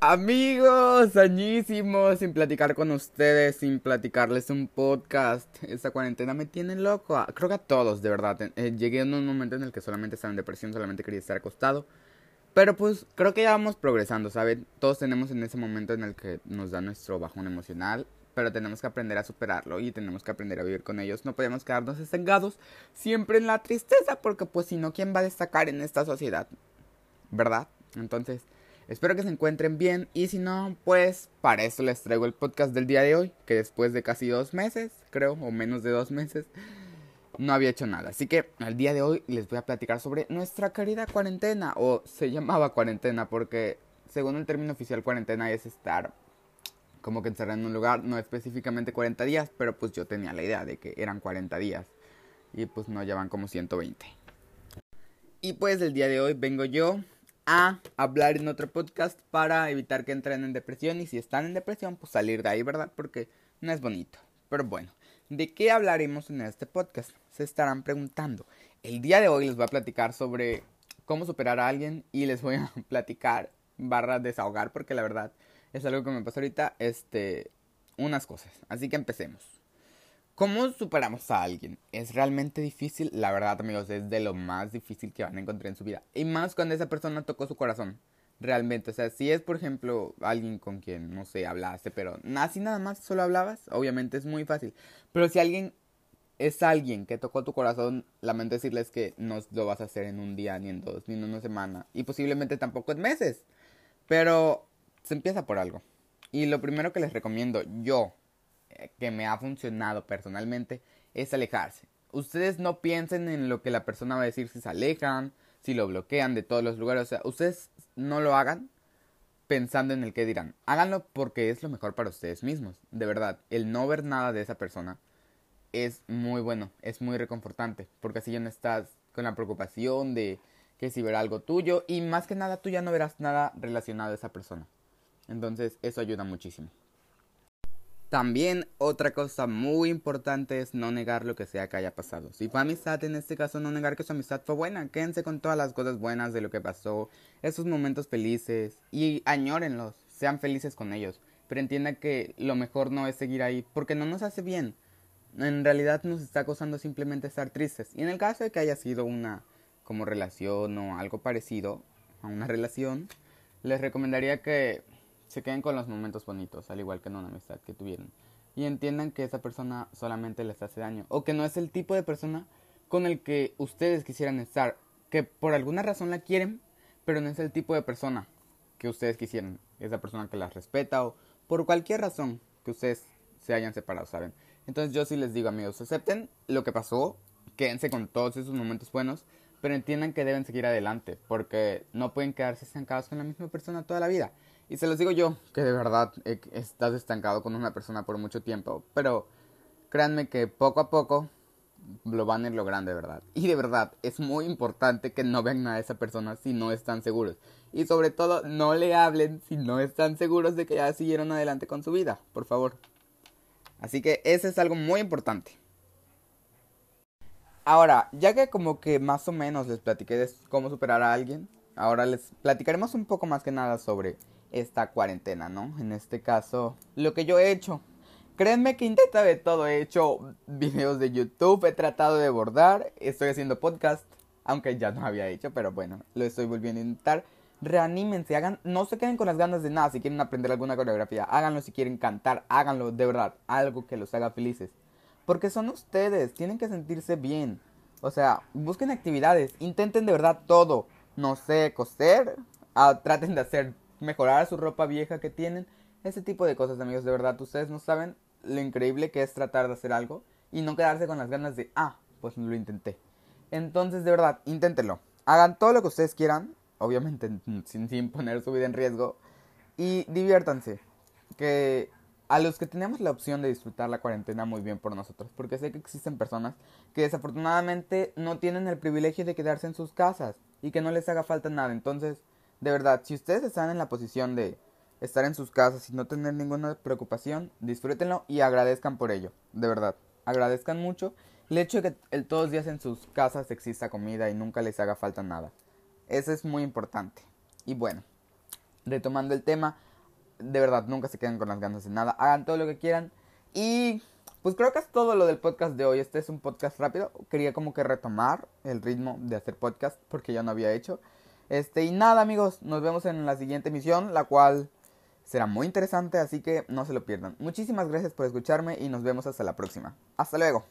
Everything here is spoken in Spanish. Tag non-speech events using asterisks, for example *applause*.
Amigos, añísimos, sin platicar con ustedes, sin platicarles un podcast. Esta cuarentena me tiene loco. Creo que a todos, de verdad. Eh, llegué en un momento en el que solamente estaba en depresión, solamente quería estar acostado. Pero pues creo que ya vamos progresando, ¿saben? Todos tenemos en ese momento en el que nos da nuestro bajón emocional, pero tenemos que aprender a superarlo y tenemos que aprender a vivir con ellos. No podemos quedarnos estancados siempre en la tristeza, porque pues si no, ¿quién va a destacar en esta sociedad? ¿Verdad? Entonces... Espero que se encuentren bien y si no, pues para eso les traigo el podcast del día de hoy, que después de casi dos meses, creo, o menos de dos meses, no había hecho nada. Así que al día de hoy les voy a platicar sobre nuestra querida cuarentena, o se llamaba cuarentena porque según el término oficial cuarentena es estar como que encerrado en un lugar, no específicamente 40 días, pero pues yo tenía la idea de que eran 40 días y pues no llevan como 120. Y pues el día de hoy vengo yo a hablar en otro podcast para evitar que entren en depresión y si están en depresión pues salir de ahí, ¿verdad? Porque no es bonito. Pero bueno, ¿de qué hablaremos en este podcast? Se estarán preguntando. El día de hoy les voy a platicar sobre cómo superar a alguien y les voy a *laughs* platicar barra desahogar porque la verdad es algo que me pasó ahorita, este, unas cosas. Así que empecemos. ¿Cómo superamos a alguien? Es realmente difícil, la verdad amigos, es de lo más difícil que van a encontrar en su vida. Y más cuando esa persona tocó su corazón. Realmente, o sea, si es por ejemplo alguien con quien, no sé, hablaste, pero así nada más solo hablabas, obviamente es muy fácil. Pero si alguien es alguien que tocó tu corazón, lamento decirles que no lo vas a hacer en un día, ni en dos, ni en una semana, y posiblemente tampoco en meses. Pero se empieza por algo. Y lo primero que les recomiendo yo, que me ha funcionado personalmente es alejarse. Ustedes no piensen en lo que la persona va a decir si se alejan, si lo bloquean de todos los lugares. O sea, ustedes no lo hagan pensando en el que dirán. Háganlo porque es lo mejor para ustedes mismos. De verdad, el no ver nada de esa persona es muy bueno, es muy reconfortante. Porque así ya no estás con la preocupación de que si verá algo tuyo. Y más que nada, tú ya no verás nada relacionado a esa persona. Entonces, eso ayuda muchísimo. También otra cosa muy importante es no negar lo que sea que haya pasado. Si fue amistad, en este caso no negar que su amistad fue buena. Quédense con todas las cosas buenas de lo que pasó, esos momentos felices y añórenlos, sean felices con ellos. Pero entiendan que lo mejor no es seguir ahí porque no nos hace bien. En realidad nos está causando simplemente estar tristes. Y en el caso de que haya sido una como relación o algo parecido a una relación, les recomendaría que se queden con los momentos bonitos, al igual que en una amistad que tuvieron. Y entiendan que esa persona solamente les hace daño. O que no es el tipo de persona con el que ustedes quisieran estar. Que por alguna razón la quieren, pero no es el tipo de persona que ustedes quisieran. Esa persona que las respeta o por cualquier razón que ustedes se hayan separado, ¿saben? Entonces yo sí les digo amigos, acepten lo que pasó, quédense con todos esos momentos buenos, pero entiendan que deben seguir adelante, porque no pueden quedarse estancados con la misma persona toda la vida. Y se los digo yo, que de verdad estás estancado con una persona por mucho tiempo. Pero créanme que poco a poco lo van a ir logrando de verdad. Y de verdad, es muy importante que no vean a esa persona si no están seguros. Y sobre todo, no le hablen si no están seguros de que ya siguieron adelante con su vida, por favor. Así que eso es algo muy importante. Ahora, ya que como que más o menos les platiqué de cómo superar a alguien, ahora les platicaremos un poco más que nada sobre esta cuarentena, ¿no? En este caso, lo que yo he hecho. Créanme que intento de todo. He hecho videos de YouTube, he tratado de bordar, estoy haciendo podcast, aunque ya no había hecho, pero bueno, lo estoy volviendo a intentar. Reanímense, hagan, no se queden con las ganas de nada si quieren aprender alguna coreografía, háganlo si quieren cantar, háganlo de verdad, algo que los haga felices. Porque son ustedes, tienen que sentirse bien. O sea, busquen actividades, intenten de verdad todo. No sé, coser, ah, traten de hacer mejorar su ropa vieja que tienen. Ese tipo de cosas, amigos, de verdad, ustedes no saben lo increíble que es tratar de hacer algo y no quedarse con las ganas de, ah, pues lo intenté. Entonces, de verdad, inténtenlo. Hagan todo lo que ustedes quieran, obviamente *laughs* sin, sin poner su vida en riesgo, y diviértanse. Que a los que tenemos la opción de disfrutar la cuarentena muy bien por nosotros, porque sé que existen personas que desafortunadamente no tienen el privilegio de quedarse en sus casas y que no les haga falta nada. Entonces, de verdad, si ustedes están en la posición de estar en sus casas y no tener ninguna preocupación, disfrútenlo y agradezcan por ello. De verdad, agradezcan mucho el hecho de que el, todos los días en sus casas exista comida y nunca les haga falta nada. Eso es muy importante. Y bueno, retomando el tema, de verdad, nunca se queden con las ganas de nada, hagan todo lo que quieran y pues creo que es todo lo del podcast de hoy. Este es un podcast rápido. Quería como que retomar el ritmo de hacer podcast porque ya no había hecho. Este, y nada, amigos, nos vemos en la siguiente emisión, la cual será muy interesante, así que no se lo pierdan. Muchísimas gracias por escucharme y nos vemos hasta la próxima. Hasta luego.